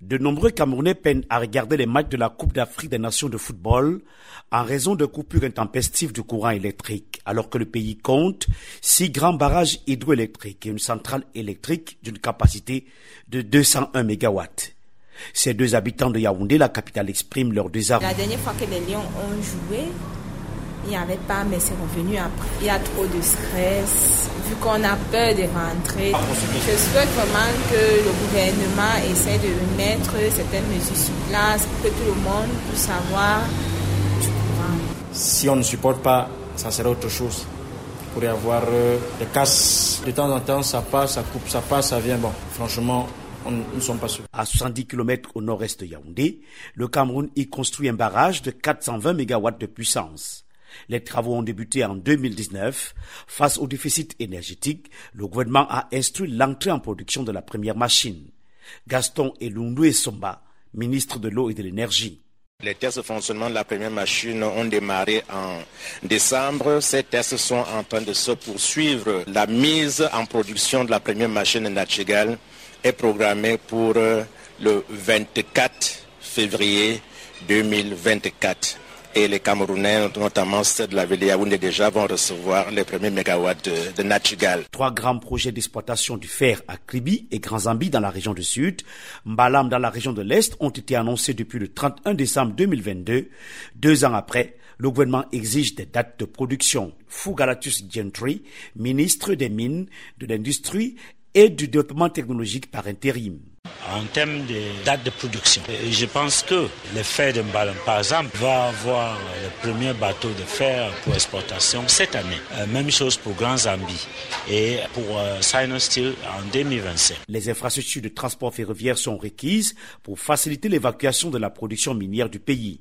De nombreux Camerounais peinent à regarder les matchs de la Coupe d'Afrique des Nations de football en raison de coupures intempestives du courant électrique, alors que le pays compte six grands barrages hydroélectriques et une centrale électrique d'une capacité de 201 MW. Ces deux habitants de Yaoundé, la capitale, expriment leur désarroi. La dernière fois que les Lions ont joué, il n'y avait pas, mais c'est revenu après. Il y a trop de stress, vu qu'on a peur de rentrer. Je souhaite vraiment que le gouvernement essaie de mettre certaines mesures sur place pour que tout le monde puisse savoir du courant. Si on ne supporte pas, ça serait autre chose. Il pourrait y avoir euh, des casses. De temps en temps, ça passe, ça coupe, ça passe, ça vient. Bon, franchement, on ne sommes pas sûrs. À 70 km au nord-est de Yaoundé, le Cameroun y construit un barrage de 420 MW de puissance. Les travaux ont débuté en 2019. Face au déficit énergétique, le gouvernement a instruit l'entrée en production de la première machine. Gaston Elundoué Somba, ministre de l'eau et de l'énergie. Les tests de fonctionnement de la première machine ont démarré en décembre. Ces tests sont en train de se poursuivre. La mise en production de la première machine Nachigal est programmée pour le 24 février 2024 et les Camerounais, notamment ceux de la ville Yaoundé déjà, vont recevoir les premiers mégawatts de, de Nachigal. Trois grands projets d'exploitation du fer à Kribi et Grand Zambi dans la région du Sud, Mbalam dans la région de l'Est ont été annoncés depuis le 31 décembre 2022. Deux ans après, le gouvernement exige des dates de production. Fougalatus Gentry, ministre des Mines, de l'Industrie et du Développement technologique par intérim en termes de date de production. je pense que le fer de Mbalam, par exemple, va avoir le premier bateau de fer pour exportation cette année. Euh, même chose pour Grand Zambi et pour euh, Steel en 2025. Les infrastructures de transport ferroviaire sont requises pour faciliter l'évacuation de la production minière du pays.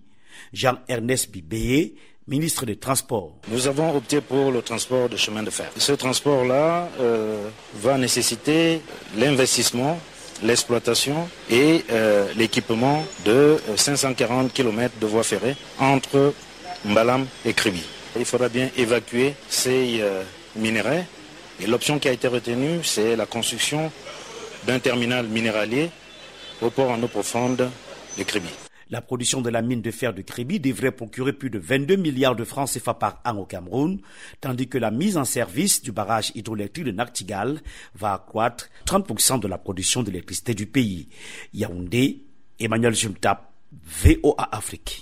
Jean-Ernest Bibé, ministre des Transports. Nous avons opté pour le transport de chemin de fer. Ce transport-là euh, va nécessiter l'investissement l'exploitation et euh, l'équipement de 540 euh, km de voies ferrées entre Mbalam et Kribi. Il faudra bien évacuer ces euh, minerais et l'option qui a été retenue, c'est la construction d'un terminal minéralier au port en eau profonde de Kribi. La production de la mine de fer de Kribi devrait procurer plus de 22 milliards de francs CFA par an au Cameroun, tandis que la mise en service du barrage hydroélectrique de Naktigal va accroître 30% de la production d'électricité du pays. Yaoundé, Emmanuel Jumtap, VOA Afrique.